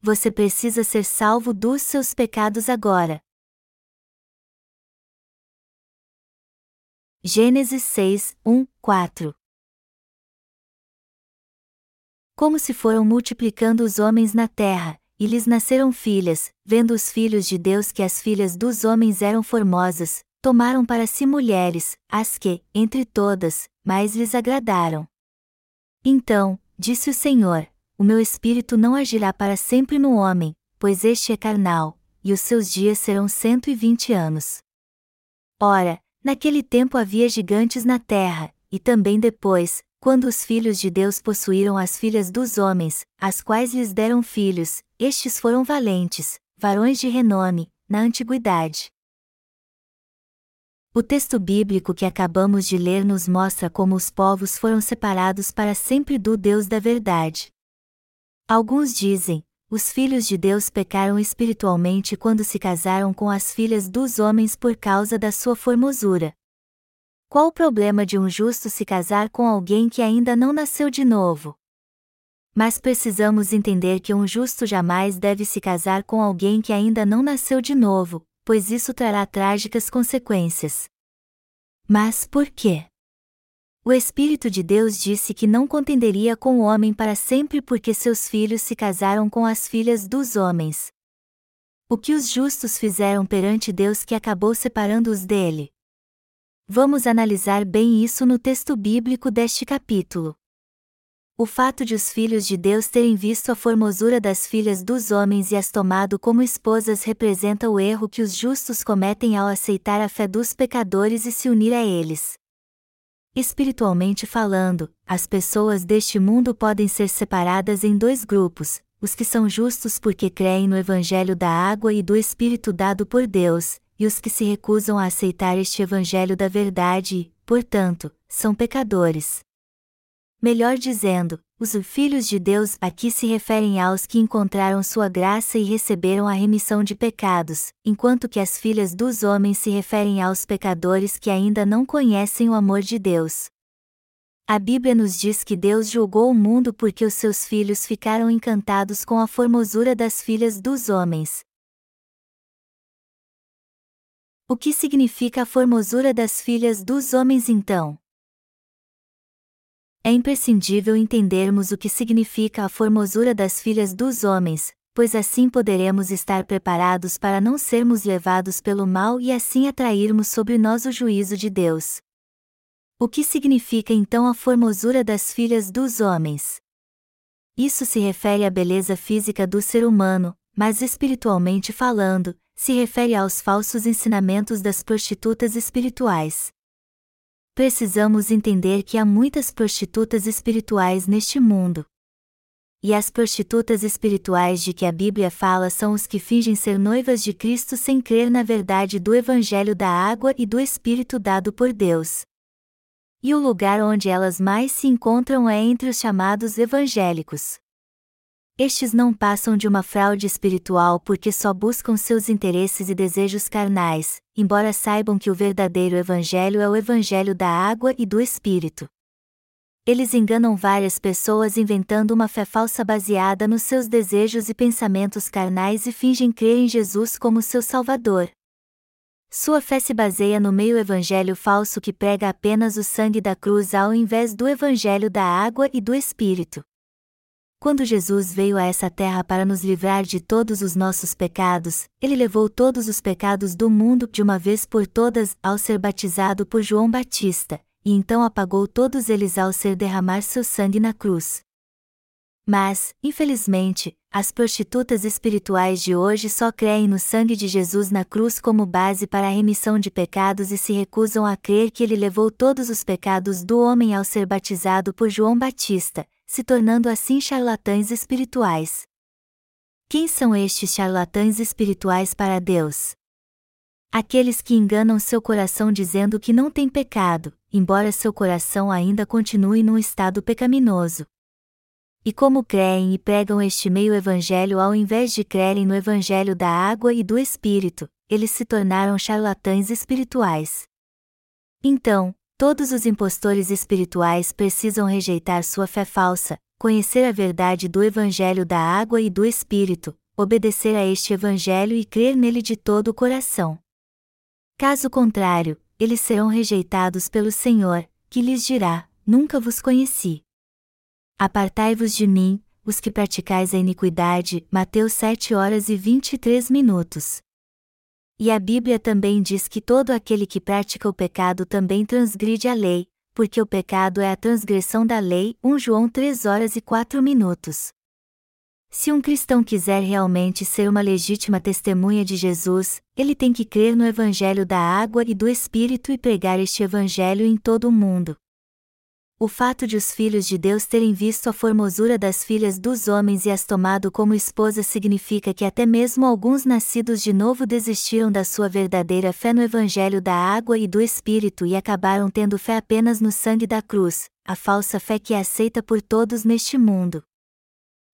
você precisa ser salvo dos seus pecados agora. Gênesis 6, 1, 4 Como se foram multiplicando os homens na terra, e lhes nasceram filhas, vendo os filhos de Deus que as filhas dos homens eram formosas, tomaram para si mulheres, as que, entre todas, mais lhes agradaram. Então, disse o Senhor: O meu espírito não agirá para sempre no homem, pois este é carnal, e os seus dias serão cento e vinte anos. Ora, naquele tempo havia gigantes na terra, e também depois, quando os filhos de Deus possuíram as filhas dos homens, as quais lhes deram filhos, estes foram valentes, varões de renome, na antiguidade. O texto bíblico que acabamos de ler nos mostra como os povos foram separados para sempre do Deus da verdade. Alguns dizem: os filhos de Deus pecaram espiritualmente quando se casaram com as filhas dos homens por causa da sua formosura. Qual o problema de um justo se casar com alguém que ainda não nasceu de novo? Mas precisamos entender que um justo jamais deve se casar com alguém que ainda não nasceu de novo, pois isso trará trágicas consequências. Mas por quê? O Espírito de Deus disse que não contenderia com o homem para sempre porque seus filhos se casaram com as filhas dos homens. O que os justos fizeram perante Deus que acabou separando-os dele? Vamos analisar bem isso no texto bíblico deste capítulo. O fato de os filhos de Deus terem visto a formosura das filhas dos homens e as tomado como esposas representa o erro que os justos cometem ao aceitar a fé dos pecadores e se unir a eles. Espiritualmente falando, as pessoas deste mundo podem ser separadas em dois grupos: os que são justos porque creem no Evangelho da água e do Espírito dado por Deus, e os que se recusam a aceitar este Evangelho da verdade e, portanto, são pecadores. Melhor dizendo, os filhos de Deus aqui se referem aos que encontraram sua graça e receberam a remissão de pecados, enquanto que as filhas dos homens se referem aos pecadores que ainda não conhecem o amor de Deus. A Bíblia nos diz que Deus julgou o mundo porque os seus filhos ficaram encantados com a formosura das filhas dos homens. O que significa a formosura das filhas dos homens então? É imprescindível entendermos o que significa a formosura das filhas dos homens, pois assim poderemos estar preparados para não sermos levados pelo mal e assim atrairmos sobre nós o juízo de Deus. O que significa então a formosura das filhas dos homens? Isso se refere à beleza física do ser humano, mas espiritualmente falando, se refere aos falsos ensinamentos das prostitutas espirituais precisamos entender que há muitas prostitutas espirituais neste mundo. E as prostitutas espirituais de que a Bíblia fala são os que fingem ser noivas de Cristo sem crer na verdade do Evangelho da água e do Espírito dado por Deus. E o lugar onde elas mais se encontram é entre os chamados evangélicos. Estes não passam de uma fraude espiritual porque só buscam seus interesses e desejos carnais, embora saibam que o verdadeiro Evangelho é o Evangelho da água e do Espírito. Eles enganam várias pessoas inventando uma fé falsa baseada nos seus desejos e pensamentos carnais e fingem crer em Jesus como seu Salvador. Sua fé se baseia no meio evangelho falso que prega apenas o sangue da cruz ao invés do evangelho da água e do Espírito. Quando Jesus veio a essa terra para nos livrar de todos os nossos pecados, ele levou todos os pecados do mundo de uma vez por todas ao ser batizado por João Batista, e então apagou todos eles ao ser derramar seu sangue na cruz. Mas, infelizmente, as prostitutas espirituais de hoje só creem no sangue de Jesus na cruz como base para a remissão de pecados e se recusam a crer que ele levou todos os pecados do homem ao ser batizado por João Batista, se tornando assim charlatães espirituais. Quem são estes charlatães espirituais para Deus? Aqueles que enganam seu coração dizendo que não tem pecado, embora seu coração ainda continue num estado pecaminoso. E como creem e pregam este meio evangelho ao invés de crerem no evangelho da água e do espírito, eles se tornaram charlatães espirituais. Então, Todos os impostores espirituais precisam rejeitar sua fé falsa, conhecer a verdade do Evangelho da água e do Espírito, obedecer a este Evangelho e crer nele de todo o coração. Caso contrário, eles serão rejeitados pelo Senhor, que lhes dirá: Nunca vos conheci. Apartai-vos de mim, os que praticais a iniquidade. Mateus 7 horas e 23 minutos. E a Bíblia também diz que todo aquele que pratica o pecado também transgride a lei, porque o pecado é a transgressão da lei. 1 João 3 horas e 4 minutos. Se um cristão quiser realmente ser uma legítima testemunha de Jesus, ele tem que crer no Evangelho da água e do Espírito e pregar este Evangelho em todo o mundo. O fato de os filhos de Deus terem visto a formosura das filhas dos homens e as tomado como esposa significa que até mesmo alguns nascidos de novo desistiram da sua verdadeira fé no Evangelho da água e do Espírito e acabaram tendo fé apenas no sangue da cruz, a falsa fé que é aceita por todos neste mundo.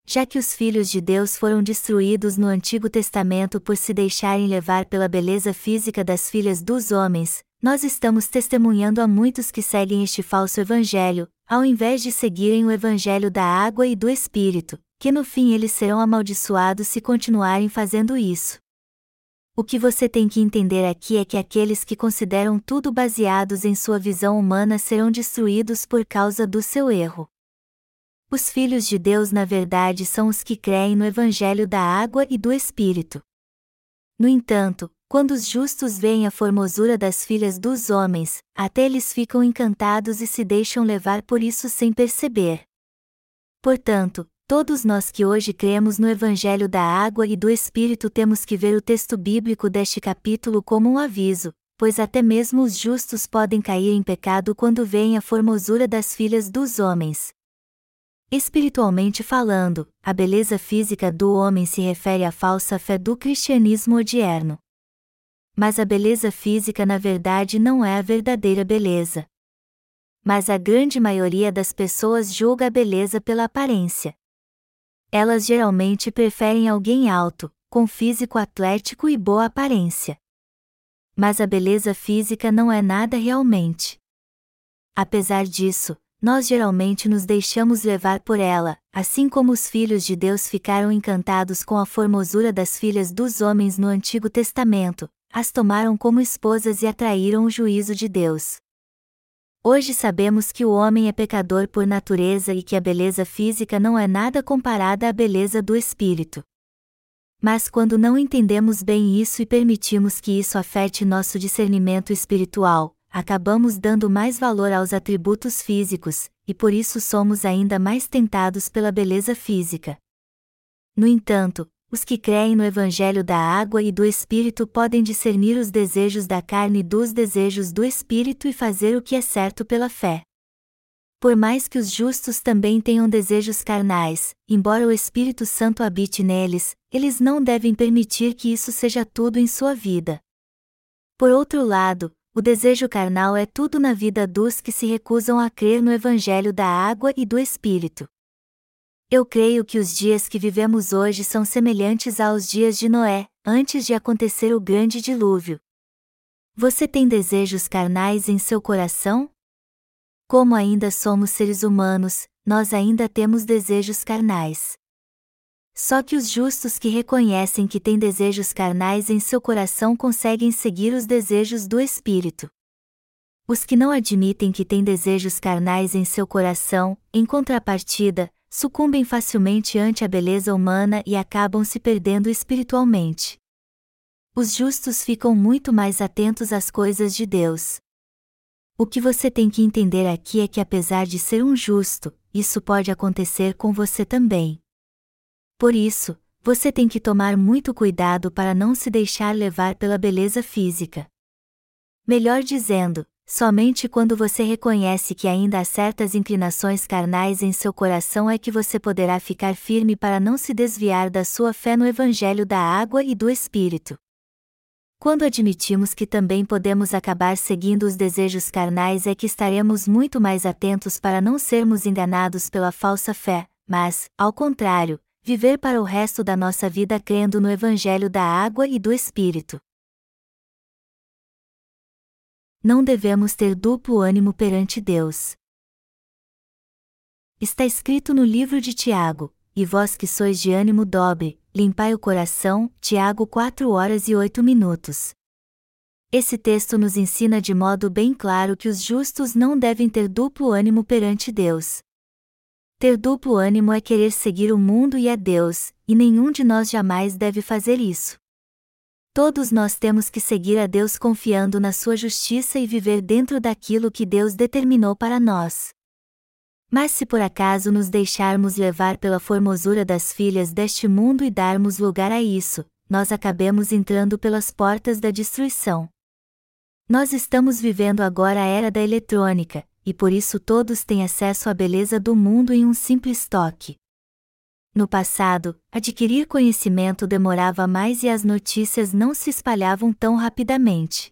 Já que os filhos de Deus foram destruídos no Antigo Testamento por se deixarem levar pela beleza física das filhas dos homens, nós estamos testemunhando a muitos que seguem este falso evangelho, ao invés de seguirem o evangelho da água e do Espírito, que no fim eles serão amaldiçoados se continuarem fazendo isso. O que você tem que entender aqui é que aqueles que consideram tudo baseados em sua visão humana serão destruídos por causa do seu erro. Os filhos de Deus, na verdade, são os que creem no Evangelho da água e do Espírito. No entanto, quando os justos veem a formosura das filhas dos homens, até eles ficam encantados e se deixam levar por isso sem perceber. Portanto, todos nós que hoje cremos no Evangelho da Água e do Espírito temos que ver o texto bíblico deste capítulo como um aviso, pois até mesmo os justos podem cair em pecado quando veem a formosura das filhas dos homens. Espiritualmente falando, a beleza física do homem se refere à falsa fé do cristianismo odierno mas a beleza física na verdade não é a verdadeira beleza. Mas a grande maioria das pessoas julga a beleza pela aparência. Elas geralmente preferem alguém alto, com físico atlético e boa aparência. Mas a beleza física não é nada realmente. Apesar disso, nós geralmente nos deixamos levar por ela, assim como os filhos de Deus ficaram encantados com a formosura das filhas dos homens no Antigo Testamento, as tomaram como esposas e atraíram o juízo de Deus. Hoje sabemos que o homem é pecador por natureza e que a beleza física não é nada comparada à beleza do espírito. Mas quando não entendemos bem isso e permitimos que isso afete nosso discernimento espiritual, acabamos dando mais valor aos atributos físicos, e por isso somos ainda mais tentados pela beleza física. No entanto, os que creem no Evangelho da água e do Espírito podem discernir os desejos da carne dos desejos do Espírito e fazer o que é certo pela fé. Por mais que os justos também tenham desejos carnais, embora o Espírito Santo habite neles, eles não devem permitir que isso seja tudo em sua vida. Por outro lado, o desejo carnal é tudo na vida dos que se recusam a crer no Evangelho da água e do Espírito. Eu creio que os dias que vivemos hoje são semelhantes aos dias de Noé, antes de acontecer o grande dilúvio. Você tem desejos carnais em seu coração? Como ainda somos seres humanos, nós ainda temos desejos carnais. Só que os justos que reconhecem que têm desejos carnais em seu coração conseguem seguir os desejos do Espírito. Os que não admitem que têm desejos carnais em seu coração, em contrapartida, sucumbem facilmente ante a beleza humana e acabam se perdendo espiritualmente. Os justos ficam muito mais atentos às coisas de Deus. O que você tem que entender aqui é que, apesar de ser um justo, isso pode acontecer com você também. Por isso, você tem que tomar muito cuidado para não se deixar levar pela beleza física. Melhor dizendo, Somente quando você reconhece que ainda há certas inclinações carnais em seu coração é que você poderá ficar firme para não se desviar da sua fé no Evangelho da água e do Espírito. Quando admitimos que também podemos acabar seguindo os desejos carnais, é que estaremos muito mais atentos para não sermos enganados pela falsa fé, mas, ao contrário, viver para o resto da nossa vida crendo no Evangelho da água e do Espírito não devemos ter duplo ânimo perante Deus. Está escrito no livro de Tiago: E vós que sois de ânimo dobre, limpai o coração. Tiago 4 horas e 8 minutos. Esse texto nos ensina de modo bem claro que os justos não devem ter duplo ânimo perante Deus. Ter duplo ânimo é querer seguir o mundo e a Deus, e nenhum de nós jamais deve fazer isso. Todos nós temos que seguir a Deus confiando na Sua justiça e viver dentro daquilo que Deus determinou para nós. Mas se por acaso nos deixarmos levar pela formosura das filhas deste mundo e darmos lugar a isso, nós acabemos entrando pelas portas da destruição. Nós estamos vivendo agora a era da eletrônica, e por isso todos têm acesso à beleza do mundo em um simples toque. No passado, adquirir conhecimento demorava mais e as notícias não se espalhavam tão rapidamente.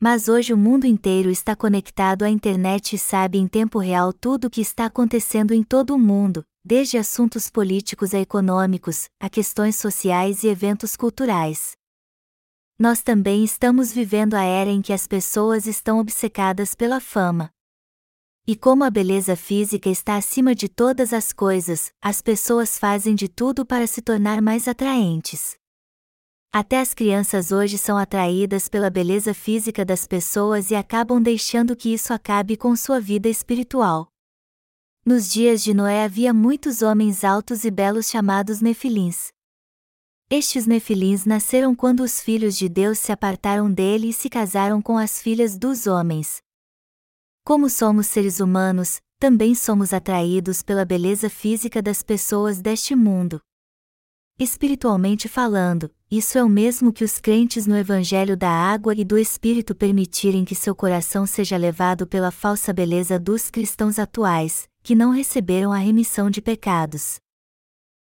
Mas hoje o mundo inteiro está conectado à internet e sabe em tempo real tudo o que está acontecendo em todo o mundo, desde assuntos políticos a econômicos, a questões sociais e eventos culturais. Nós também estamos vivendo a era em que as pessoas estão obcecadas pela fama. E como a beleza física está acima de todas as coisas, as pessoas fazem de tudo para se tornar mais atraentes. Até as crianças hoje são atraídas pela beleza física das pessoas e acabam deixando que isso acabe com sua vida espiritual. Nos dias de Noé havia muitos homens altos e belos chamados nefilins. Estes nefilins nasceram quando os filhos de Deus se apartaram dele e se casaram com as filhas dos homens, como somos seres humanos, também somos atraídos pela beleza física das pessoas deste mundo. Espiritualmente falando, isso é o mesmo que os crentes no Evangelho da Água e do Espírito permitirem que seu coração seja levado pela falsa beleza dos cristãos atuais, que não receberam a remissão de pecados.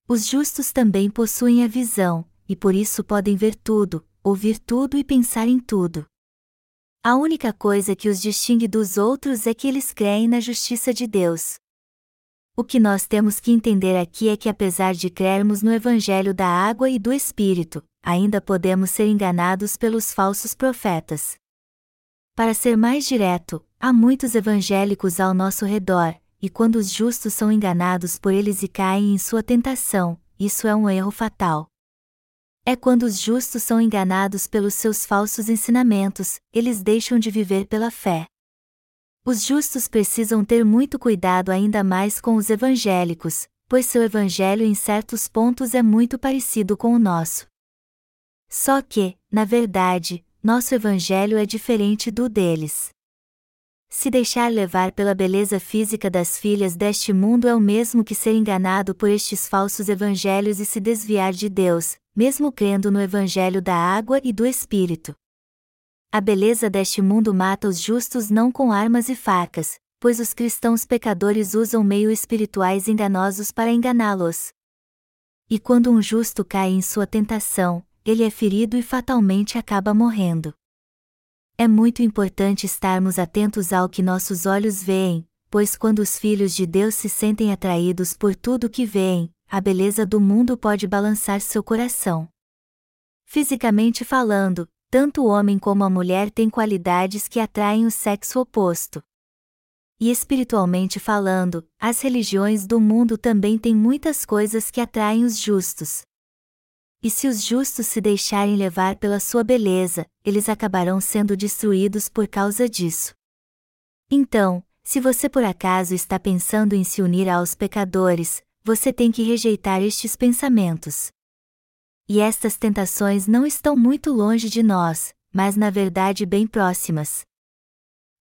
Os justos também possuem a visão, e por isso podem ver tudo, ouvir tudo e pensar em tudo. A única coisa que os distingue dos outros é que eles creem na justiça de Deus. O que nós temos que entender aqui é que, apesar de crermos no Evangelho da água e do Espírito, ainda podemos ser enganados pelos falsos profetas. Para ser mais direto, há muitos evangélicos ao nosso redor, e quando os justos são enganados por eles e caem em sua tentação, isso é um erro fatal. É quando os justos são enganados pelos seus falsos ensinamentos, eles deixam de viver pela fé. Os justos precisam ter muito cuidado ainda mais com os evangélicos, pois seu evangelho em certos pontos é muito parecido com o nosso. Só que, na verdade, nosso evangelho é diferente do deles. Se deixar levar pela beleza física das filhas deste mundo é o mesmo que ser enganado por estes falsos evangelhos e se desviar de Deus, mesmo crendo no Evangelho da água e do Espírito. A beleza deste mundo mata os justos não com armas e facas, pois os cristãos pecadores usam meios espirituais enganosos para enganá-los. E quando um justo cai em sua tentação, ele é ferido e fatalmente acaba morrendo. É muito importante estarmos atentos ao que nossos olhos veem, pois quando os filhos de Deus se sentem atraídos por tudo que veem, a beleza do mundo pode balançar seu coração. Fisicamente falando, tanto o homem como a mulher têm qualidades que atraem o sexo oposto. E espiritualmente falando, as religiões do mundo também têm muitas coisas que atraem os justos. E se os justos se deixarem levar pela sua beleza, eles acabarão sendo destruídos por causa disso. Então, se você por acaso está pensando em se unir aos pecadores, você tem que rejeitar estes pensamentos. E estas tentações não estão muito longe de nós, mas na verdade bem próximas.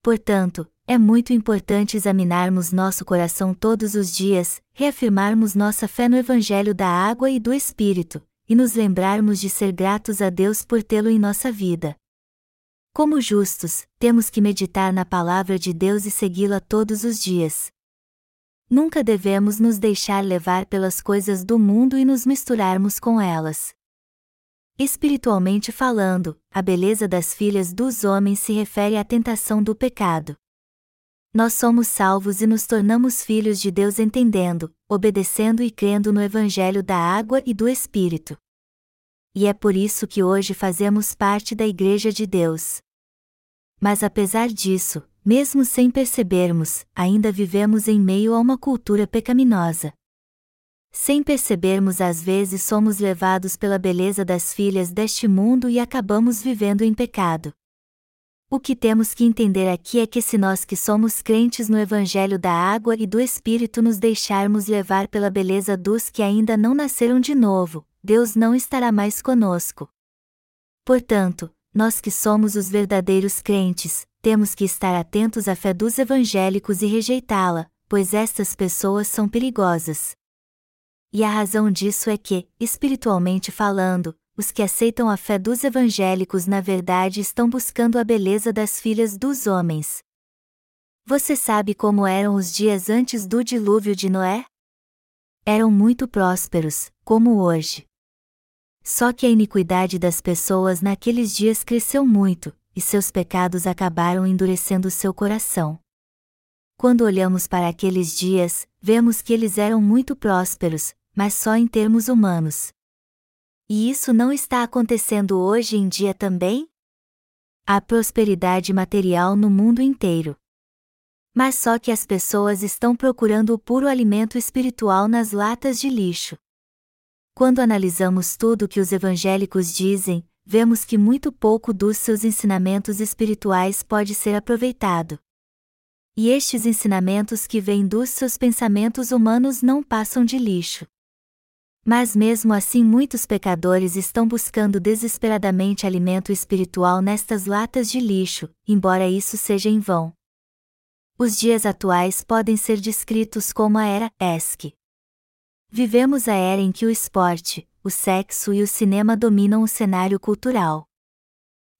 Portanto, é muito importante examinarmos nosso coração todos os dias, reafirmarmos nossa fé no Evangelho da água e do Espírito, e nos lembrarmos de ser gratos a Deus por tê-lo em nossa vida. Como justos, temos que meditar na palavra de Deus e segui-la todos os dias. Nunca devemos nos deixar levar pelas coisas do mundo e nos misturarmos com elas. Espiritualmente falando, a beleza das filhas dos homens se refere à tentação do pecado. Nós somos salvos e nos tornamos filhos de Deus entendendo, obedecendo e crendo no Evangelho da água e do Espírito. E é por isso que hoje fazemos parte da Igreja de Deus. Mas apesar disso, Mesmo sem percebermos, ainda vivemos em meio a uma cultura pecaminosa. Sem percebermos, às vezes somos levados pela beleza das filhas deste mundo e acabamos vivendo em pecado. O que temos que entender aqui é que se nós que somos crentes no Evangelho da Água e do Espírito nos deixarmos levar pela beleza dos que ainda não nasceram de novo, Deus não estará mais conosco. Portanto, nós que somos os verdadeiros crentes, temos que estar atentos à fé dos evangélicos e rejeitá-la, pois estas pessoas são perigosas. E a razão disso é que, espiritualmente falando, os que aceitam a fé dos evangélicos na verdade estão buscando a beleza das filhas dos homens. Você sabe como eram os dias antes do dilúvio de Noé? Eram muito prósperos, como hoje. Só que a iniquidade das pessoas naqueles dias cresceu muito, e seus pecados acabaram endurecendo seu coração. Quando olhamos para aqueles dias, vemos que eles eram muito prósperos, mas só em termos humanos. E isso não está acontecendo hoje em dia também? Há prosperidade material no mundo inteiro. Mas só que as pessoas estão procurando o puro alimento espiritual nas latas de lixo. Quando analisamos tudo o que os evangélicos dizem, vemos que muito pouco dos seus ensinamentos espirituais pode ser aproveitado. E estes ensinamentos que vêm dos seus pensamentos humanos não passam de lixo. Mas mesmo assim, muitos pecadores estão buscando desesperadamente alimento espiritual nestas latas de lixo, embora isso seja em vão. Os dias atuais podem ser descritos como a era ESC. Vivemos a era em que o esporte, o sexo e o cinema dominam o cenário cultural.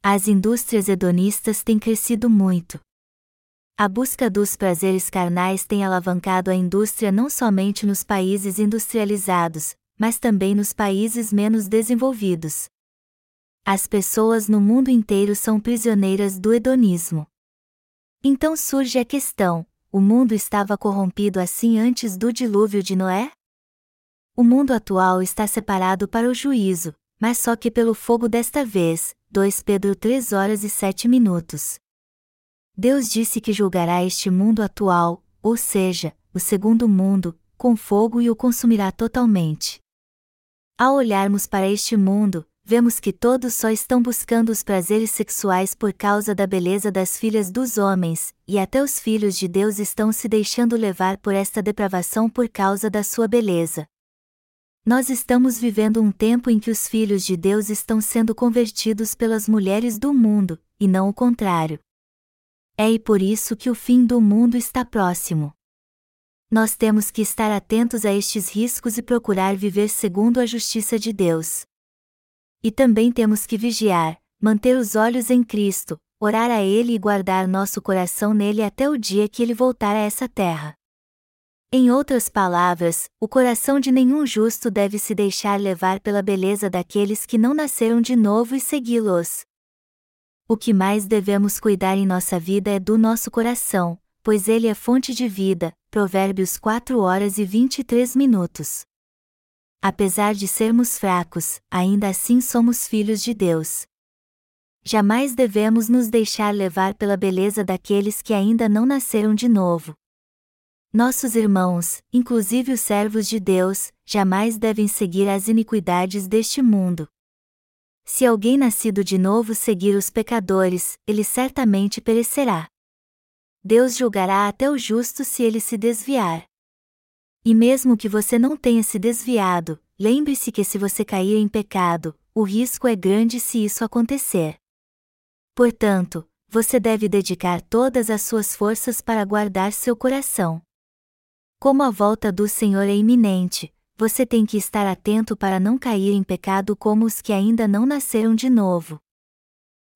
As indústrias hedonistas têm crescido muito. A busca dos prazeres carnais tem alavancado a indústria não somente nos países industrializados, mas também nos países menos desenvolvidos. As pessoas no mundo inteiro são prisioneiras do hedonismo. Então surge a questão: o mundo estava corrompido assim antes do dilúvio de Noé? O mundo atual está separado para o juízo, mas só que pelo fogo desta vez. 2 Pedro 3 horas e 7 minutos. Deus disse que julgará este mundo atual, ou seja, o segundo mundo, com fogo e o consumirá totalmente. Ao olharmos para este mundo, vemos que todos só estão buscando os prazeres sexuais por causa da beleza das filhas dos homens, e até os filhos de Deus estão se deixando levar por esta depravação por causa da sua beleza. Nós estamos vivendo um tempo em que os filhos de Deus estão sendo convertidos pelas mulheres do mundo, e não o contrário. É e por isso que o fim do mundo está próximo. Nós temos que estar atentos a estes riscos e procurar viver segundo a justiça de Deus. E também temos que vigiar, manter os olhos em Cristo, orar a Ele e guardar nosso coração nele até o dia que Ele voltar a essa terra. Em outras palavras, o coração de nenhum justo deve se deixar levar pela beleza daqueles que não nasceram de novo e segui-los. O que mais devemos cuidar em nossa vida é do nosso coração, pois ele é fonte de vida. Provérbios 4 horas e 23 minutos. Apesar de sermos fracos, ainda assim somos filhos de Deus. Jamais devemos nos deixar levar pela beleza daqueles que ainda não nasceram de novo. Nossos irmãos, inclusive os servos de Deus, jamais devem seguir as iniquidades deste mundo. Se alguém nascido de novo seguir os pecadores, ele certamente perecerá. Deus julgará até o justo se ele se desviar. E mesmo que você não tenha se desviado, lembre-se que se você cair em pecado, o risco é grande se isso acontecer. Portanto, você deve dedicar todas as suas forças para guardar seu coração. Como a volta do Senhor é iminente, você tem que estar atento para não cair em pecado como os que ainda não nasceram de novo.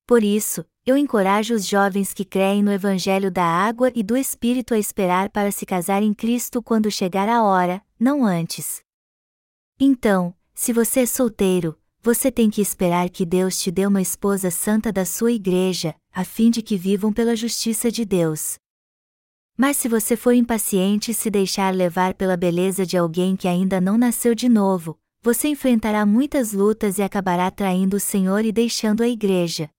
Por isso, eu encorajo os jovens que creem no Evangelho da água e do Espírito a esperar para se casar em Cristo quando chegar a hora, não antes. Então, se você é solteiro, você tem que esperar que Deus te dê uma esposa santa da sua igreja, a fim de que vivam pela justiça de Deus. Mas se você for impaciente e se deixar levar pela beleza de alguém que ainda não nasceu de novo, você enfrentará muitas lutas e acabará traindo o Senhor e deixando a igreja.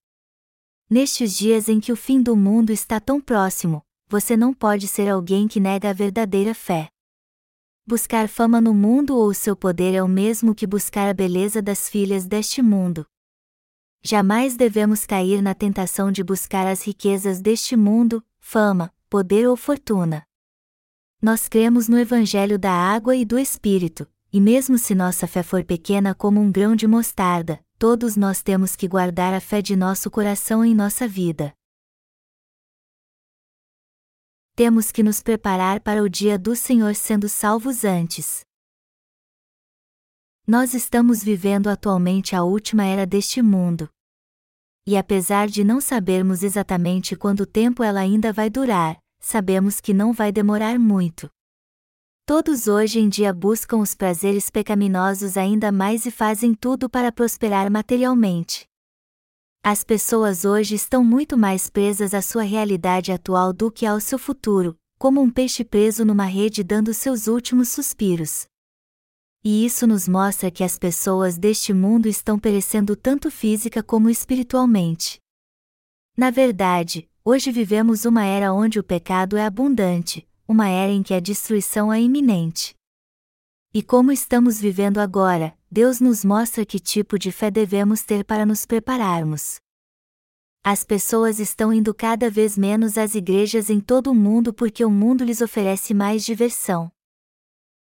Nestes dias em que o fim do mundo está tão próximo, você não pode ser alguém que nega a verdadeira fé. Buscar fama no mundo ou seu poder é o mesmo que buscar a beleza das filhas deste mundo. Jamais devemos cair na tentação de buscar as riquezas deste mundo, fama, poder ou fortuna. Nós cremos no Evangelho da água e do Espírito, e mesmo se nossa fé for pequena como um grão de mostarda, todos nós temos que guardar a fé de nosso coração em nossa vida. Temos que nos preparar para o dia do Senhor sendo salvos antes. Nós estamos vivendo atualmente a última era deste mundo. E apesar de não sabermos exatamente quanto tempo ela ainda vai durar, sabemos que não vai demorar muito. Todos hoje em dia buscam os prazeres pecaminosos ainda mais e fazem tudo para prosperar materialmente. As pessoas hoje estão muito mais presas à sua realidade atual do que ao seu futuro, como um peixe preso numa rede dando seus últimos suspiros. E isso nos mostra que as pessoas deste mundo estão perecendo tanto física como espiritualmente. Na verdade, hoje vivemos uma era onde o pecado é abundante, uma era em que a destruição é iminente. E como estamos vivendo agora, Deus nos mostra que tipo de fé devemos ter para nos prepararmos. As pessoas estão indo cada vez menos às igrejas em todo o mundo porque o mundo lhes oferece mais diversão.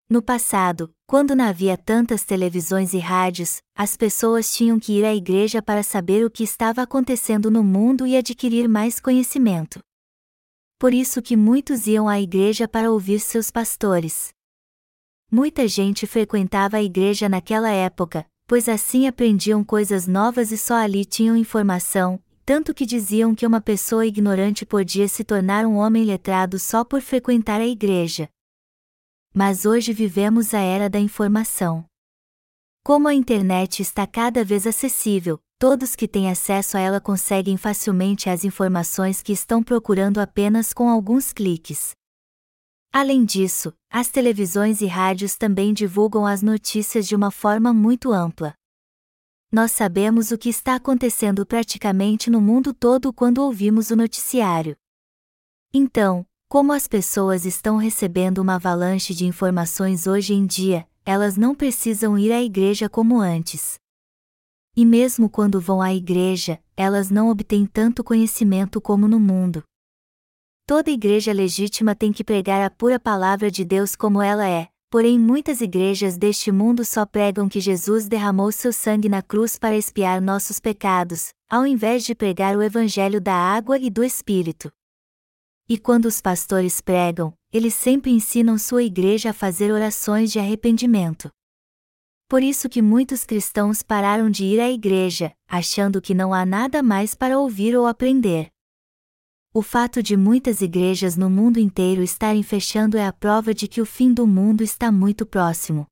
No passado, quando não havia tantas televisões e rádios, as pessoas tinham que ir à igreja para saber o que estava acontecendo no mundo e adquirir mais conhecimento por isso que muitos iam à igreja para ouvir seus pastores. Muita gente frequentava a igreja naquela época, pois assim aprendiam coisas novas e só ali tinham informação, tanto que diziam que uma pessoa ignorante podia se tornar um homem letrado só por frequentar a igreja. Mas hoje vivemos a era da informação. Como a internet está cada vez acessível, todos que têm acesso a ela conseguem facilmente as informações que estão procurando apenas com alguns cliques. Além disso, as televisões e rádios também divulgam as notícias de uma forma muito ampla. Nós sabemos o que está acontecendo praticamente no mundo todo quando ouvimos o noticiário. Então, como as pessoas estão recebendo uma avalanche de informações hoje em dia, elas não precisam ir à igreja como antes. E mesmo quando vão à igreja, elas não obtêm tanto conhecimento como no mundo. Toda igreja legítima tem que pregar a pura palavra de Deus como ela é, porém muitas igrejas deste mundo só pregam que Jesus derramou seu sangue na cruz para expiar nossos pecados, ao invés de pregar o evangelho da água e do Espírito. E quando os pastores pregam, eles sempre ensinam sua igreja a fazer orações de arrependimento. Por isso que muitos cristãos pararam de ir à igreja, achando que não há nada mais para ouvir ou aprender. O fato de muitas igrejas no mundo inteiro estarem fechando é a prova de que o fim do mundo está muito próximo.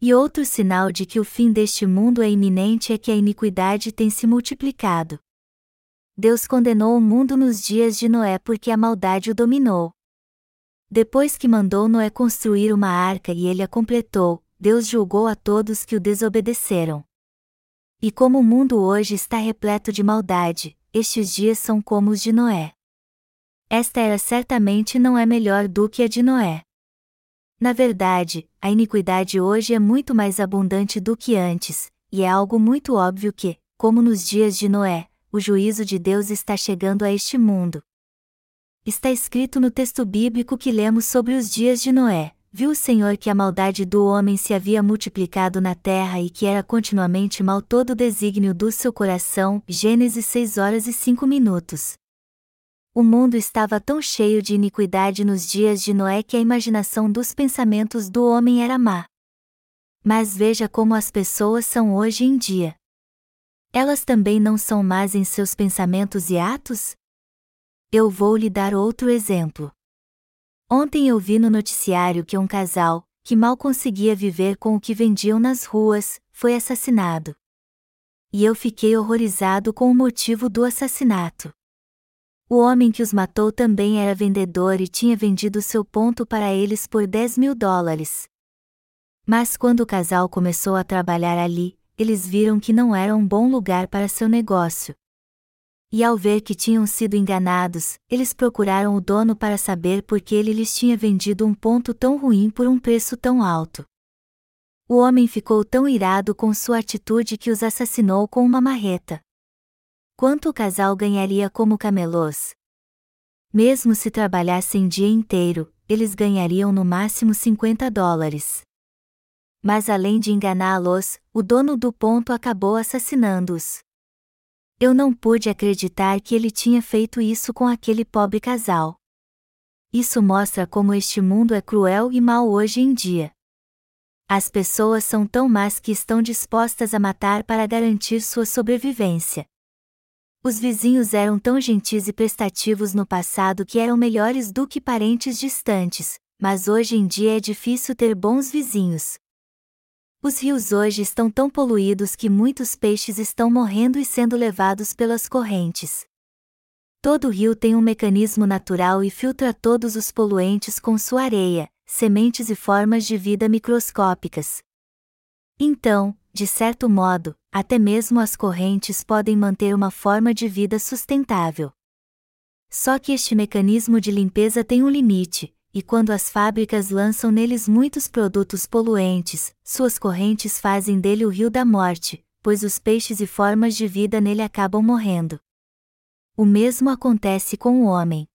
E outro sinal de que o fim deste mundo é iminente é que a iniquidade tem se multiplicado. Deus condenou o mundo nos dias de Noé porque a maldade o dominou. Depois que mandou Noé construir uma arca e ele a completou, Deus julgou a todos que o desobedeceram. E como o mundo hoje está repleto de maldade, estes dias são como os de Noé. Esta era certamente não é melhor do que a de Noé. Na verdade, a iniquidade hoje é muito mais abundante do que antes, e é algo muito óbvio que, como nos dias de Noé, o juízo de Deus está chegando a este mundo. Está escrito no texto bíblico que lemos sobre os dias de Noé: viu o Senhor que a maldade do homem se havia multiplicado na terra e que era continuamente mal todo o desígnio do seu coração. Gênesis 6 horas e 5 minutos. O mundo estava tão cheio de iniquidade nos dias de Noé que a imaginação dos pensamentos do homem era má. Mas veja como as pessoas são hoje em dia. Elas também não são más em seus pensamentos e atos? Eu vou lhe dar outro exemplo. Ontem eu vi no noticiário que um casal, que mal conseguia viver com o que vendiam nas ruas, foi assassinado. E eu fiquei horrorizado com o motivo do assassinato. O homem que os matou também era vendedor e tinha vendido seu ponto para eles por 10 mil dólares. Mas quando o casal começou a trabalhar ali, eles viram que não era um bom lugar para seu negócio. E ao ver que tinham sido enganados, eles procuraram o dono para saber por que ele lhes tinha vendido um ponto tão ruim por um preço tão alto. O homem ficou tão irado com sua atitude que os assassinou com uma marreta. Quanto o casal ganharia como camelôs? Mesmo se trabalhassem dia inteiro, eles ganhariam no máximo 50 dólares. Mas além de enganá-los, o dono do ponto acabou assassinando-os. Eu não pude acreditar que ele tinha feito isso com aquele pobre casal. Isso mostra como este mundo é cruel e mau hoje em dia. As pessoas são tão más que estão dispostas a matar para garantir sua sobrevivência. Os vizinhos eram tão gentis e prestativos no passado que eram melhores do que parentes distantes, mas hoje em dia é difícil ter bons vizinhos. Os rios hoje estão tão poluídos que muitos peixes estão morrendo e sendo levados pelas correntes. Todo rio tem um mecanismo natural e filtra todos os poluentes com sua areia, sementes e formas de vida microscópicas. Então, de certo modo, até mesmo as correntes podem manter uma forma de vida sustentável. Só que este mecanismo de limpeza tem um limite, e quando as fábricas lançam neles muitos produtos poluentes, suas correntes fazem dele o rio da morte, pois os peixes e formas de vida nele acabam morrendo. O mesmo acontece com o homem.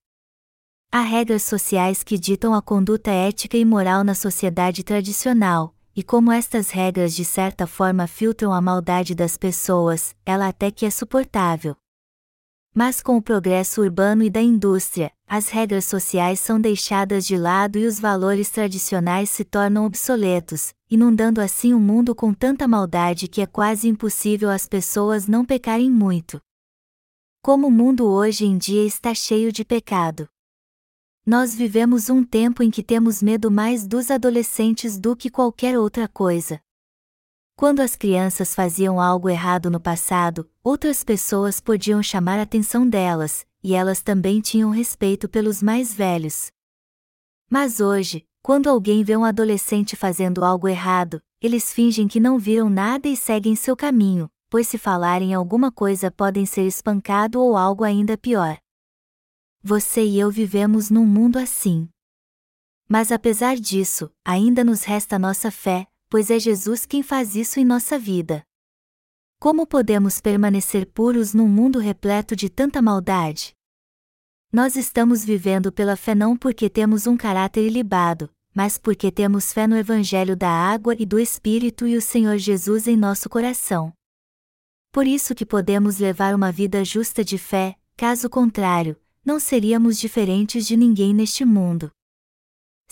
Há regras sociais que ditam a conduta ética e moral na sociedade tradicional, e como estas regras de certa forma filtram a maldade das pessoas, ela até que é suportável. Mas com o progresso urbano e da indústria, as regras sociais são deixadas de lado e os valores tradicionais se tornam obsoletos, inundando assim o mundo com tanta maldade que é quase impossível as pessoas não pecarem muito. Como o mundo hoje em dia está cheio de pecado. Nós vivemos um tempo em que temos medo mais dos adolescentes do que qualquer outra coisa. Quando as crianças faziam algo errado no passado, outras pessoas podiam chamar a atenção delas, e elas também tinham respeito pelos mais velhos. Mas hoje, quando alguém vê um adolescente fazendo algo errado, eles fingem que não viram nada e seguem seu caminho, pois se falarem alguma coisa podem ser espancado ou algo ainda pior. Você e eu vivemos num mundo assim. Mas apesar disso, ainda nos resta nossa fé, pois é Jesus quem faz isso em nossa vida. Como podemos permanecer puros num mundo repleto de tanta maldade? Nós estamos vivendo pela fé não porque temos um caráter ilibado, mas porque temos fé no Evangelho da água e do Espírito e o Senhor Jesus em nosso coração. Por isso que podemos levar uma vida justa de fé, caso contrário, não seríamos diferentes de ninguém neste mundo.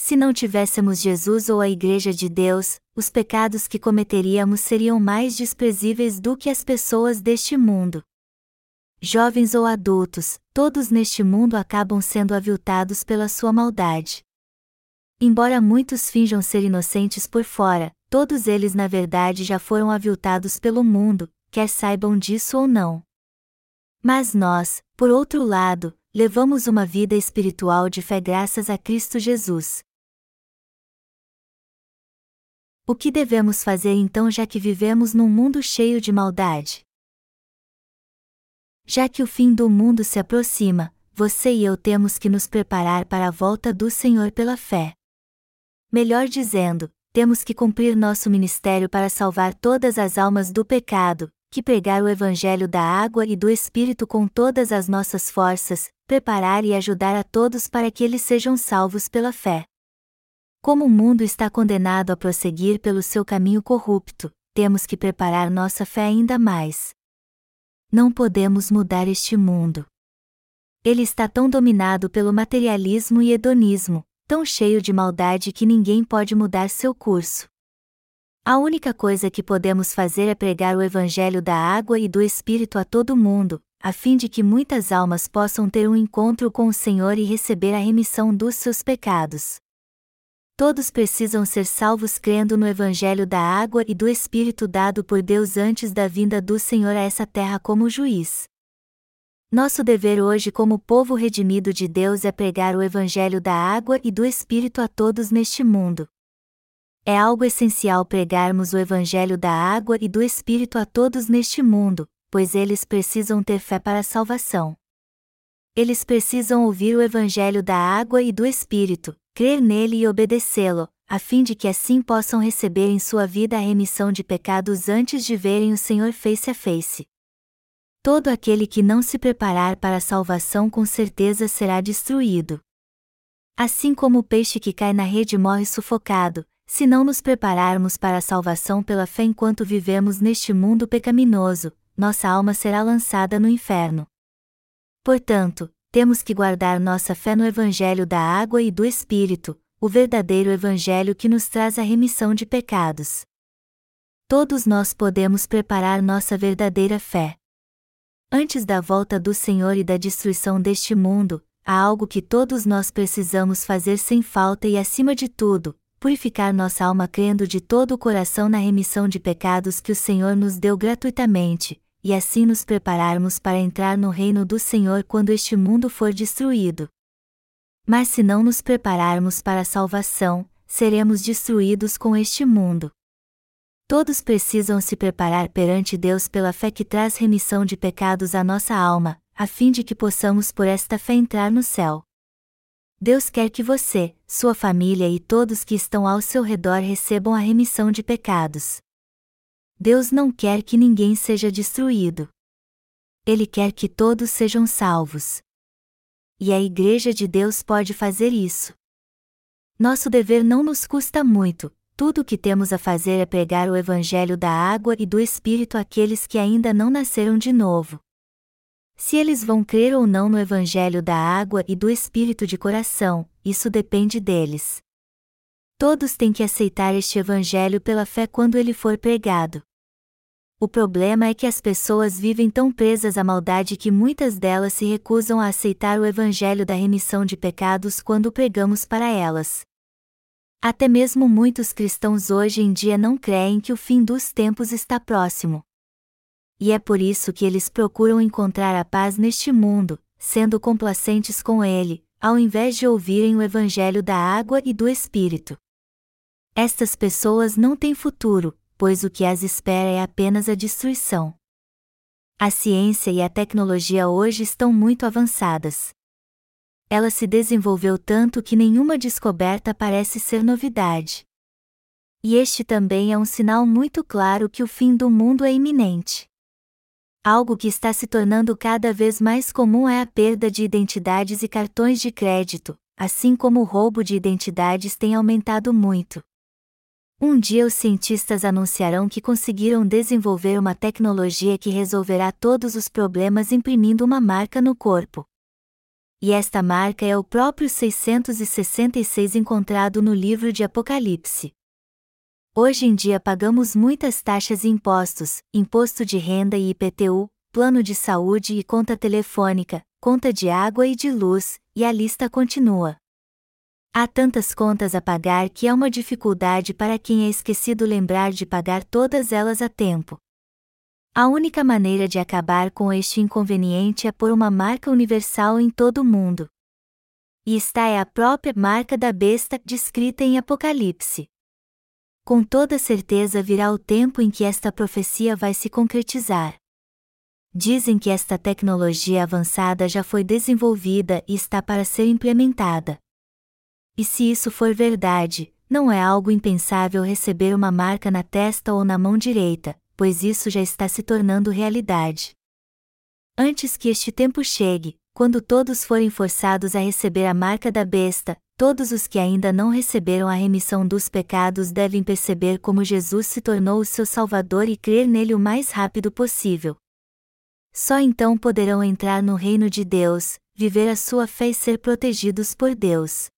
Se não tivéssemos Jesus ou a Igreja de Deus, os pecados que cometeríamos seriam mais desprezíveis do que as pessoas deste mundo. Jovens ou adultos, todos neste mundo acabam sendo aviltados pela sua maldade. Embora muitos finjam ser inocentes por fora, todos eles na verdade já foram aviltados pelo mundo, quer saibam disso ou não. Mas nós, por outro lado, levamos uma vida espiritual de fé graças a Cristo Jesus. O que devemos fazer então já que vivemos num mundo cheio de maldade? Já que o fim do mundo se aproxima, você e eu temos que nos preparar para a volta do Senhor pela fé. Melhor dizendo, temos que cumprir nosso ministério para salvar todas as almas do pecado, que pregar o Evangelho da água e do Espírito com todas as nossas forças, preparar e ajudar a todos para que eles sejam salvos pela fé. Como o mundo está condenado a prosseguir pelo seu caminho corrupto, temos que preparar nossa fé ainda mais. Não podemos mudar este mundo. Ele está tão dominado pelo materialismo e hedonismo, tão cheio de maldade que ninguém pode mudar seu curso. A única coisa que podemos fazer é pregar o Evangelho da água e do Espírito a todo mundo, a fim de que muitas almas possam ter um encontro com o Senhor e receber a remissão dos seus pecados. Todos precisam ser salvos crendo no Evangelho da água e do Espírito dado por Deus antes da vinda do Senhor a essa terra como juiz. Nosso dever hoje, como povo redimido de Deus, é pregar o Evangelho da água e do Espírito a todos neste mundo. É algo essencial pregarmos o Evangelho da água e do Espírito a todos neste mundo, pois eles precisam ter fé para a salvação. Eles precisam ouvir o Evangelho da água e do Espírito, crer nele e obedecê-lo, a fim de que assim possam receber em sua vida a remissão de pecados antes de verem o Senhor face a face. Todo aquele que não se preparar para a salvação com certeza será destruído. Assim como o peixe que cai na rede morre sufocado, se não nos prepararmos para a salvação pela fé enquanto vivemos neste mundo pecaminoso, nossa alma será lançada no inferno. Portanto, temos que guardar nossa fé no Evangelho da água e do Espírito, o verdadeiro Evangelho que nos traz a remissão de pecados. Todos nós podemos preparar nossa verdadeira fé. Antes da volta do Senhor e da destruição deste mundo, há algo que todos nós precisamos fazer sem falta e, acima de tudo, purificar nossa alma crendo de todo o coração na remissão de pecados que o Senhor nos deu gratuitamente, e assim nos prepararmos para entrar no reino do Senhor quando este mundo for destruído. Mas se não nos prepararmos para a salvação, seremos destruídos com este mundo. Todos precisam se preparar perante Deus pela fé que traz remissão de pecados à nossa alma, a fim de que possamos por esta fé entrar no céu. Deus quer que você, sua família e todos que estão ao seu redor recebam a remissão de pecados. Deus não quer que ninguém seja destruído. Ele quer que todos sejam salvos. E a Igreja de Deus pode fazer isso. Nosso dever não nos custa muito, tudo o que temos a fazer é pregar o Evangelho da água e do Espírito àqueles que ainda não nasceram de novo. Se eles vão crer ou não no Evangelho da água e do Espírito de coração, isso depende deles. Todos têm que aceitar este Evangelho pela fé quando ele for pregado. O problema é que as pessoas vivem tão presas à maldade que muitas delas se recusam a aceitar o Evangelho da remissão de pecados quando pregamos para elas. Até mesmo muitos cristãos hoje em dia não creem que o fim dos tempos está próximo. E é por isso que eles procuram encontrar a paz neste mundo, sendo complacentes com ele, ao invés de ouvirem o Evangelho da água e do Espírito. Estas pessoas não têm futuro, pois o que as espera é apenas a destruição. A ciência e a tecnologia hoje estão muito avançadas. Ela se desenvolveu tanto que nenhuma descoberta parece ser novidade. E este também é um sinal muito claro que o fim do mundo é iminente. Algo que está se tornando cada vez mais comum é a perda de identidades e cartões de crédito, assim como o roubo de identidades tem aumentado muito. Um dia os cientistas anunciarão que conseguiram desenvolver uma tecnologia que resolverá todos os problemas imprimindo uma marca no corpo. E esta marca é o próprio 666 encontrado no livro de Apocalipse. Hoje em dia pagamos muitas taxas e impostos, imposto de renda e IPTU, plano de saúde e conta telefônica, conta de água e de luz, e a lista continua. Há tantas contas a pagar que é uma dificuldade para quem é esquecido lembrar de pagar todas elas a tempo. A única maneira de acabar com este inconveniente é pôr uma marca universal em todo o mundo. E esta é a própria marca da besta descrita em Apocalipse. Com toda certeza virá o tempo em que esta profecia vai se concretizar. Dizem que esta tecnologia avançada já foi desenvolvida e está para ser implementada. E se isso for verdade, não é algo impensável receber uma marca na testa ou na mão direita, pois isso já está se tornando realidade. Antes que este tempo chegue, quando todos forem forçados a receber a marca da besta, todos os que ainda não receberam a remissão dos pecados devem perceber como Jesus se tornou o seu Salvador e crer nele o mais rápido possível. Só então poderão entrar no reino de Deus, viver a sua fé e ser protegidos por Deus.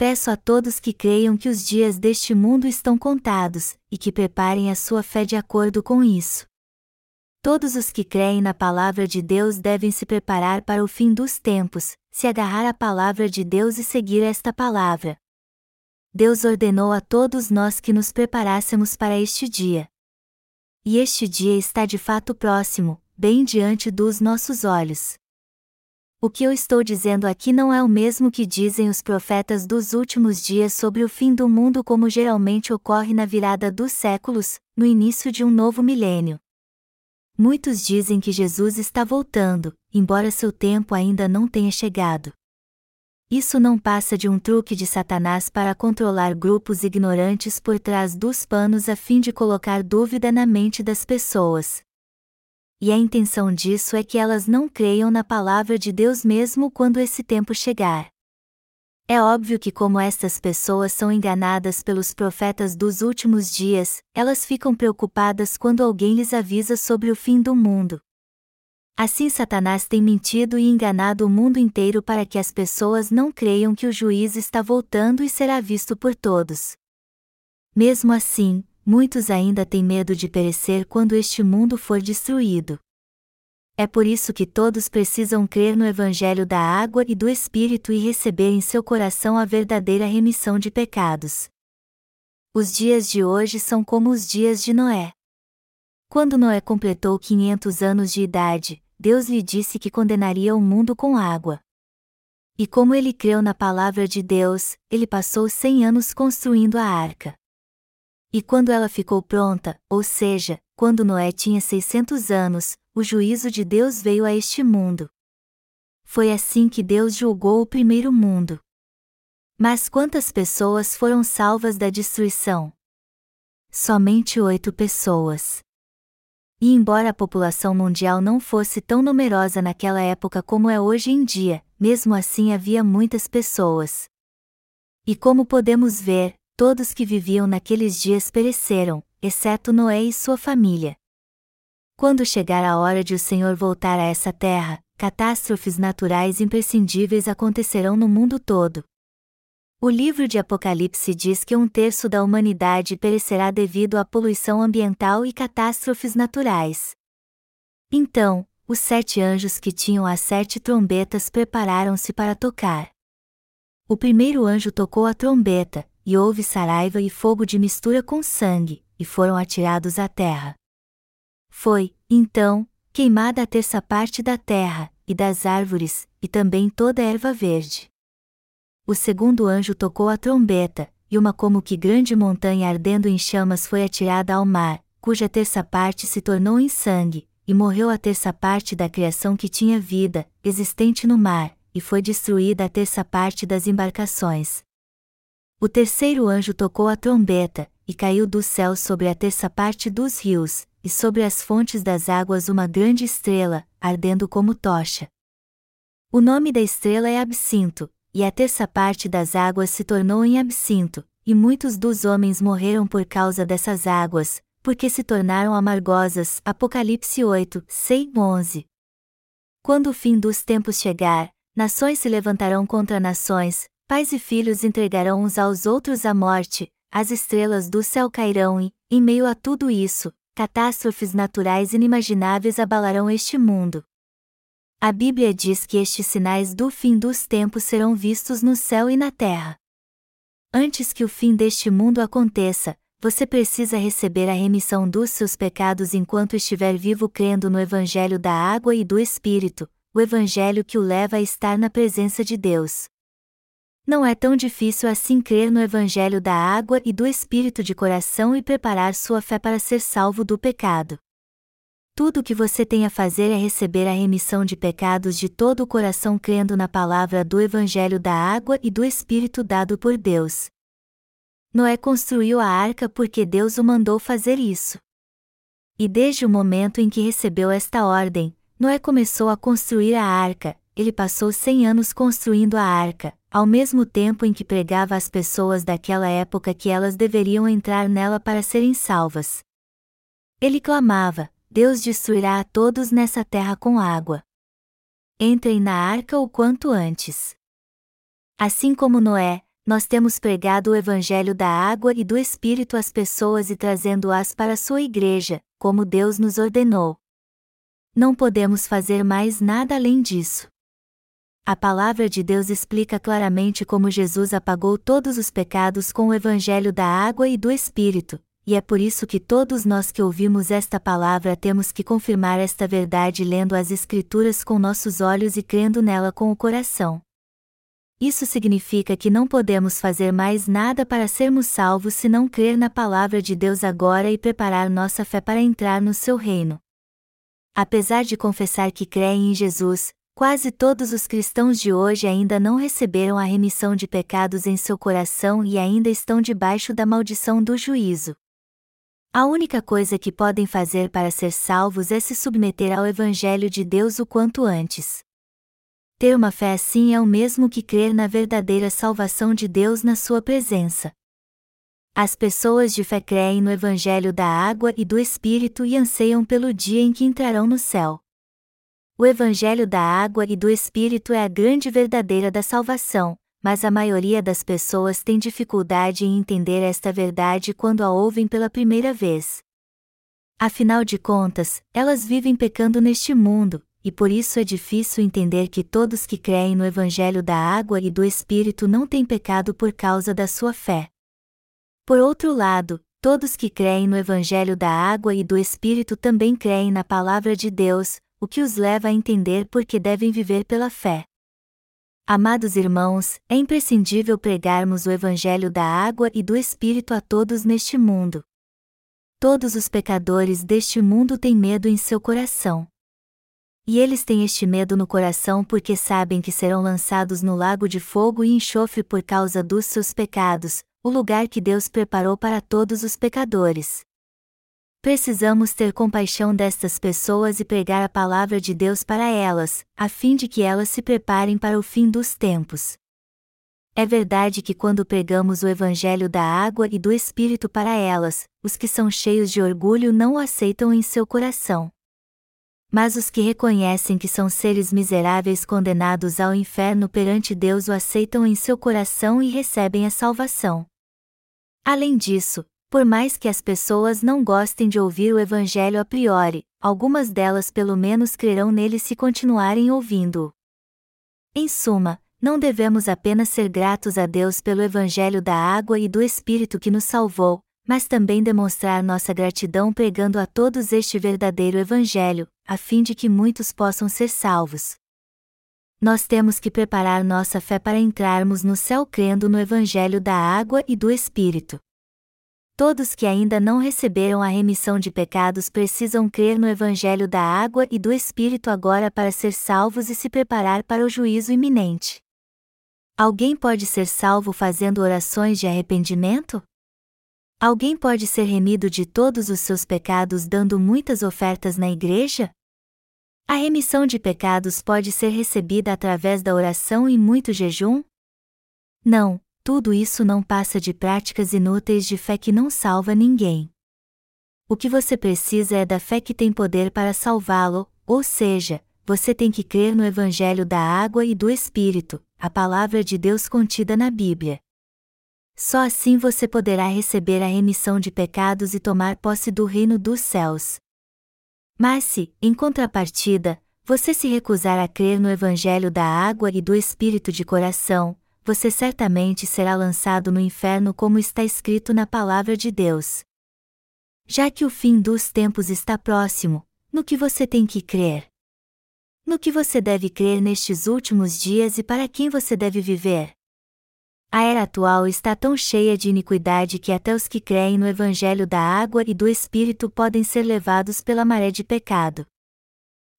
Peço a todos que creiam que os dias deste mundo estão contados, e que preparem a sua fé de acordo com isso. Todos os que creem na palavra de Deus devem se preparar para o fim dos tempos, se agarrar à palavra de Deus e seguir esta palavra. Deus ordenou a todos nós que nos preparássemos para este dia. E este dia está de fato próximo, bem diante dos nossos olhos. O que eu estou dizendo aqui não é o mesmo que dizem os profetas dos últimos dias sobre o fim do mundo, como geralmente ocorre na virada dos séculos, no início de um novo milênio. muitos dizem que Jesus está voltando, embora seu tempo ainda não tenha chegado. Isso não passa de um truque de Satanás para controlar grupos ignorantes por trás dos panos a fim de colocar dúvida na mente das pessoas. E a intenção disso é que elas não creiam na palavra de Deus mesmo quando esse tempo chegar. É óbvio que, como estas pessoas são enganadas pelos profetas dos últimos dias, elas ficam preocupadas quando alguém lhes avisa sobre o fim do mundo. Assim Satanás tem mentido e enganado o mundo inteiro para que as pessoas não creiam que o juiz está voltando e será visto por todos. Mesmo assim, muitos ainda têm medo de perecer quando este mundo for destruído. É por isso que todos precisam crer no Evangelho da água e do Espírito e receber em seu coração a verdadeira remissão de pecados. Os dias de hoje são como os dias de Noé. Quando Noé completou 500 anos de idade, Deus lhe disse que condenaria o mundo com água. E como ele creu na palavra de Deus, ele passou cem anos construindo a arca. E quando ela ficou pronta, ou seja, quando Noé tinha 600 anos, o juízo de Deus veio a este mundo. Foi assim que Deus julgou o primeiro mundo. Mas quantas pessoas foram salvas da destruição? Somente oito pessoas. E embora a população mundial não fosse tão numerosa naquela época como é hoje em dia, mesmo assim havia muitas pessoas. E como podemos ver, todos que viviam naqueles dias pereceram, exceto Noé e sua família. Quando chegar a hora de o Senhor voltar a essa terra, catástrofes naturais imprescindíveis acontecerão no mundo todo, o livro de Apocalipse diz que um terço da humanidade perecerá devido à poluição ambiental e catástrofes naturais. Então, os sete anjos que tinham as sete trombetas prepararam-se para tocar. O primeiro anjo tocou a trombeta, e houve saraiva e fogo de mistura com sangue, e foram atirados à terra. Foi, então, queimada a terça parte da terra, e das árvores, e também toda a erva verde o segundo anjo tocou a trombeta, e uma como que grande montanha ardendo em chamas foi atirada ao mar, cuja terça parte se tornou em sangue, e morreu a terça parte da criação que tinha vida, existente no mar, e foi destruída a terça parte das embarcações. O terceiro anjo tocou a trombeta, e caiu do céu sobre a terça parte dos rios, e sobre as fontes das águas uma grande estrela, ardendo como tocha. O nome da estrela é Absinto, e a terça parte das águas se tornou em absinto, e muitos dos homens morreram por causa dessas águas, porque se tornaram amargosas. Apocalipse 8, 6, 11. Quando o fim dos tempos chegar, nações se levantarão contra nações, pais e filhos entregarão uns aos outros a morte, as estrelas do céu cairão e, em meio a tudo isso, catástrofes naturais inimagináveis abalarão este mundo. A Bíblia diz que estes sinais do fim dos tempos serão vistos no céu e na terra. Antes que o fim deste mundo aconteça, você precisa receber a remissão dos seus pecados enquanto estiver vivo crendo no Evangelho da água e do Espírito, o Evangelho que o leva a estar na presença de Deus. Não é tão difícil assim crer no Evangelho da água e do Espírito de coração e preparar sua fé para ser salvo do pecado. Tudo o que você tem a fazer é receber a remissão de pecados de todo o coração crendo na palavra do Evangelho da água e do Espírito dado por Deus. Noé construiu a arca porque Deus o mandou fazer isso. E desde o momento em que recebeu esta ordem, Noé começou a construir a arca, ele passou cem anos construindo a arca, ao mesmo tempo em que pregava às pessoas daquela época que elas deveriam entrar nela para serem salvas. Ele clamava: Deus destruirá a todos nessa terra com água. Entrem na arca o quanto antes. Assim como Noé, nós temos pregado o Evangelho da água e do Espírito às pessoas e trazendo-as para sua igreja, como Deus nos ordenou. Não podemos fazer mais nada além disso. A palavra de Deus explica claramente como Jesus apagou todos os pecados com o Evangelho da água e do Espírito, e é por isso que todos nós que ouvimos esta palavra temos que confirmar esta verdade lendo as Escrituras com nossos olhos e crendo nela com o coração. Isso significa que não podemos fazer mais nada para sermos salvos se não crer na palavra de Deus agora e preparar nossa fé para entrar no seu reino. Apesar de confessar que creem em Jesus, quase todos os cristãos de hoje ainda não receberam a remissão de pecados em seu coração e ainda estão debaixo da maldição do juízo. A única coisa que podem fazer para ser salvos é se submeter ao Evangelho de Deus o quanto antes. Ter uma fé assim é o mesmo que crer na verdadeira salvação de Deus na sua presença. As pessoas de fé creem no Evangelho da água e do Espírito e anseiam pelo dia em que entrarão no céu. O Evangelho da água e do Espírito é a grande verdadeira da salvação, mas a maioria das pessoas tem dificuldade em entender esta verdade quando a ouvem pela primeira vez. Afinal de contas, elas vivem pecando neste mundo, e por isso é difícil entender que todos que creem no Evangelho da água e do Espírito não têm pecado por causa da sua fé. Por outro lado, todos que creem no Evangelho da água e do Espírito também creem na Palavra de Deus, o que os leva a entender por que devem viver pela fé. Amados irmãos, é imprescindível pregarmos o Evangelho da água e do Espírito a todos neste mundo. Todos os pecadores deste mundo têm medo em seu coração. E eles têm este medo no coração porque sabem que serão lançados no lago de fogo e enxofre por causa dos seus pecados, o lugar que Deus preparou para todos os pecadores. Precisamos ter compaixão destas pessoas e pregar a palavra de Deus para elas, a fim de que elas se preparem para o fim dos tempos. É verdade que quando pregamos o Evangelho da água e do Espírito para elas, os que são cheios de orgulho não o aceitam em seu coração. Mas os que reconhecem que são seres miseráveis condenados ao inferno perante Deus o aceitam em seu coração e recebem a salvação. Além disso, por mais que as pessoas não gostem de ouvir o Evangelho a priori, algumas delas pelo menos crerão nele se continuarem ouvindo-o. Em suma, não devemos apenas ser gratos a Deus pelo Evangelho da água e do Espírito que nos salvou, mas também demonstrar nossa gratidão pregando a todos este verdadeiro Evangelho, a fim de que muitos possam ser salvos. Nós temos que preparar nossa fé para entrarmos no céu crendo no Evangelho da água e do Espírito. Todos que ainda não receberam a remissão de pecados precisam crer no Evangelho da água e do Espírito agora para ser salvos e se preparar para o juízo iminente. Alguém pode ser salvo fazendo orações de arrependimento? Alguém pode ser remido de todos os seus pecados dando muitas ofertas na igreja? A remissão de pecados pode ser recebida através da oração e muito jejum? Não, tudo isso não passa de práticas inúteis de fé que não salva ninguém. O que você precisa é da fé que tem poder para salvá-lo, ou seja, você tem que crer no Evangelho da água e do Espírito, a palavra de Deus contida na Bíblia. Só assim você poderá receber a remissão de pecados e tomar posse do reino dos céus. Mas se, em contrapartida, você se recusar a crer no Evangelho da água e do Espírito de coração, você certamente será lançado no inferno como está escrito na palavra de Deus. Já que o fim dos tempos está próximo, no que você tem que crer? No que você deve crer nestes últimos dias e para quem você deve viver? A era atual está tão cheia de iniquidade que até os que creem no Evangelho da água e do Espírito podem ser levados pela maré de pecado.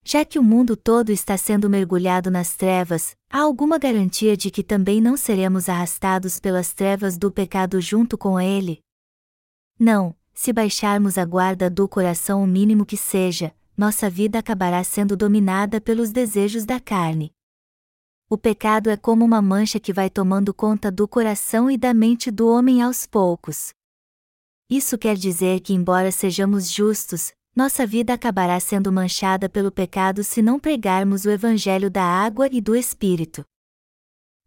Já que o mundo todo está sendo mergulhado nas trevas, há alguma garantia de que também não seremos arrastados pelas trevas do pecado junto com ele? Não, se baixarmos a guarda do coração o mínimo que seja, nossa vida acabará sendo dominada pelos desejos da carne. O pecado é como uma mancha que vai tomando conta do coração e da mente do homem aos poucos. Isso quer dizer que, embora sejamos justos, nossa vida acabará sendo manchada pelo pecado se não pregarmos o Evangelho da água e do Espírito.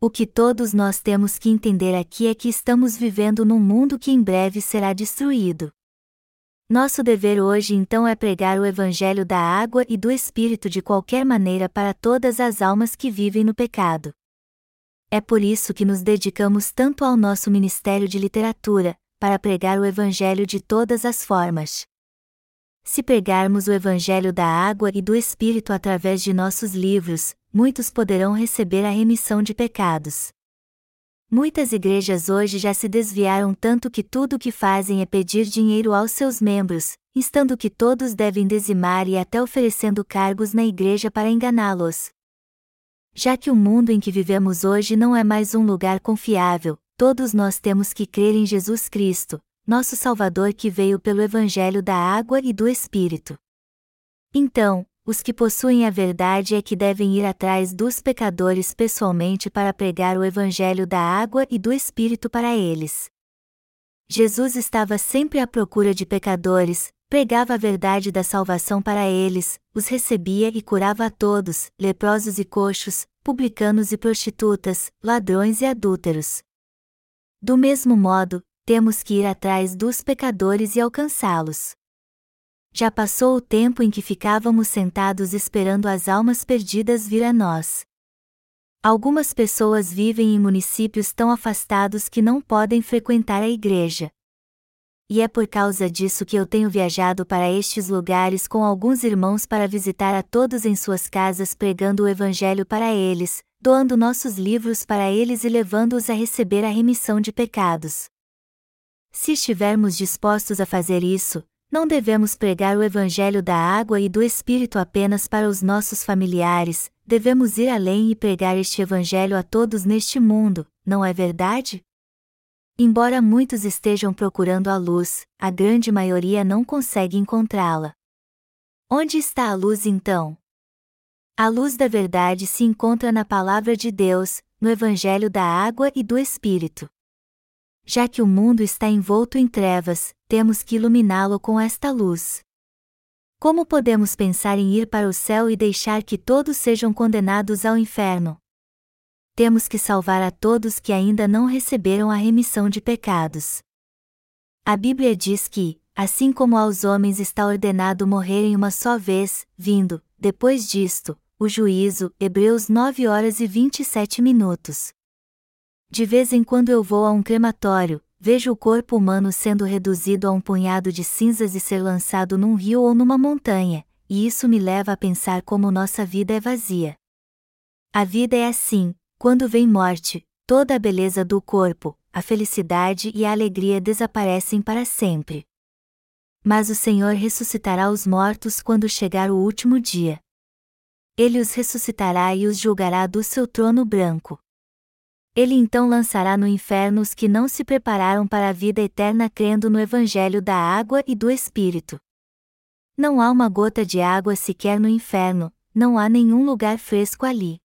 O que todos nós temos que entender aqui é que estamos vivendo num mundo que em breve será destruído. Nosso dever hoje então é pregar o Evangelho da água e do Espírito de qualquer maneira para todas as almas que vivem no pecado. É por isso que nos dedicamos tanto ao nosso ministério de literatura, para pregar o Evangelho de todas as formas. Se pregarmos o Evangelho da água e do Espírito através de nossos livros, muitos poderão receber a remissão de pecados. Muitas igrejas hoje já se desviaram tanto que tudo o que fazem é pedir dinheiro aos seus membros, instando que todos devem dizimar e até oferecendo cargos na igreja para enganá-los. Já que o mundo em que vivemos hoje não é mais um lugar confiável, todos nós temos que crer em Jesus Cristo, nosso Salvador que veio pelo Evangelho da água e do Espírito. Então, os que possuem a verdade é que devem ir atrás dos pecadores pessoalmente para pregar o Evangelho da água e do Espírito para eles. Jesus estava sempre à procura de pecadores, pregava a verdade da salvação para eles, os recebia e curava a todos, leprosos e coxos, publicanos e prostitutas, ladrões e adúlteros. Do mesmo modo, temos que ir atrás dos pecadores e alcançá-los. Já passou o tempo em que ficávamos sentados esperando as almas perdidas vir a nós. Algumas pessoas vivem em municípios tão afastados que não podem frequentar a igreja. E é por causa disso que eu tenho viajado para estes lugares com alguns irmãos para visitar a todos em suas casas pregando o Evangelho para eles, doando nossos livros para eles e levando-os a receber a remissão de pecados. Se estivermos dispostos a fazer isso, não devemos pregar o Evangelho da água e do Espírito apenas para os nossos familiares, devemos ir além e pregar este Evangelho a todos neste mundo, não é verdade? Embora muitos estejam procurando a luz, a grande maioria não consegue encontrá-la. Onde está a luz então? A luz da verdade se encontra na Palavra de Deus, no Evangelho da água e do Espírito. Já que o mundo está envolto em trevas, temos que iluminá-lo com esta luz. Como podemos pensar em ir para o céu e deixar que todos sejam condenados ao inferno? Temos que salvar a todos que ainda não receberam a remissão de pecados. A Bíblia diz que, assim como aos homens está ordenado morrerem uma só vez, vindo, depois disto, o juízo, Hebreus 9 horas e 27 minutos. De vez em quando eu vou a um crematório, vejo o corpo humano sendo reduzido a um punhado de cinzas e ser lançado num rio ou numa montanha, e isso me leva a pensar como nossa vida é vazia. A vida é assim, quando vem morte, toda a beleza do corpo, a felicidade e a alegria desaparecem para sempre. Mas o Senhor ressuscitará os mortos quando chegar o último dia. Ele os ressuscitará e os julgará do seu trono branco. Ele então lançará no inferno os que não se prepararam para a vida eterna crendo no Evangelho da água e do Espírito. Não há uma gota de água sequer no inferno, não há nenhum lugar fresco ali.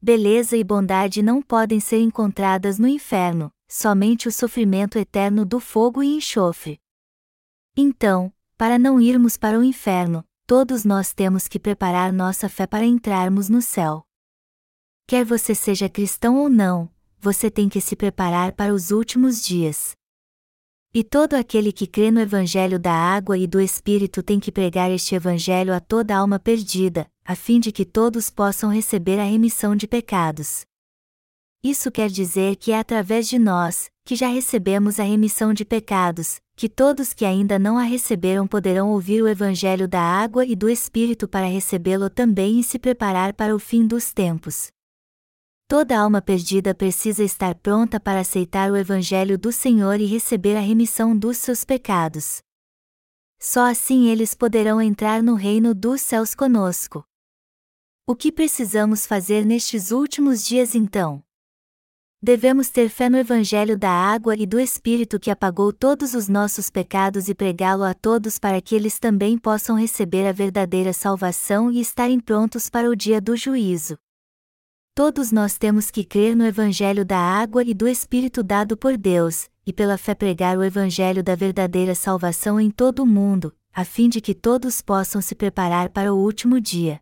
Beleza e bondade não podem ser encontradas no inferno, somente o sofrimento eterno do fogo e enxofre. Então, para não irmos para o inferno, todos nós temos que preparar nossa fé para entrarmos no céu. Quer você seja cristão ou não, você tem que se preparar para os últimos dias. E todo aquele que crê no Evangelho da água e do Espírito tem que pregar este Evangelho a toda alma perdida, a fim de que todos possam receber a remissão de pecados. Isso quer dizer que é através de nós, que já recebemos a remissão de pecados, que todos que ainda não a receberam poderão ouvir o Evangelho da água e do Espírito para recebê-lo também e se preparar para o fim dos tempos. Toda alma perdida precisa estar pronta para aceitar o Evangelho do Senhor e receber a remissão dos seus pecados. Só assim eles poderão entrar no reino dos céus conosco. O que precisamos fazer nestes últimos dias então? Devemos ter fé no Evangelho da água e do Espírito que apagou todos os nossos pecados e pregá-lo a todos para que eles também possam receber a verdadeira salvação e estarem prontos para o dia do juízo. Todos nós temos que crer no Evangelho da água e do Espírito dado por Deus, e pela fé pregar o Evangelho da verdadeira salvação em todo o mundo, a fim de que todos possam se preparar para o último dia.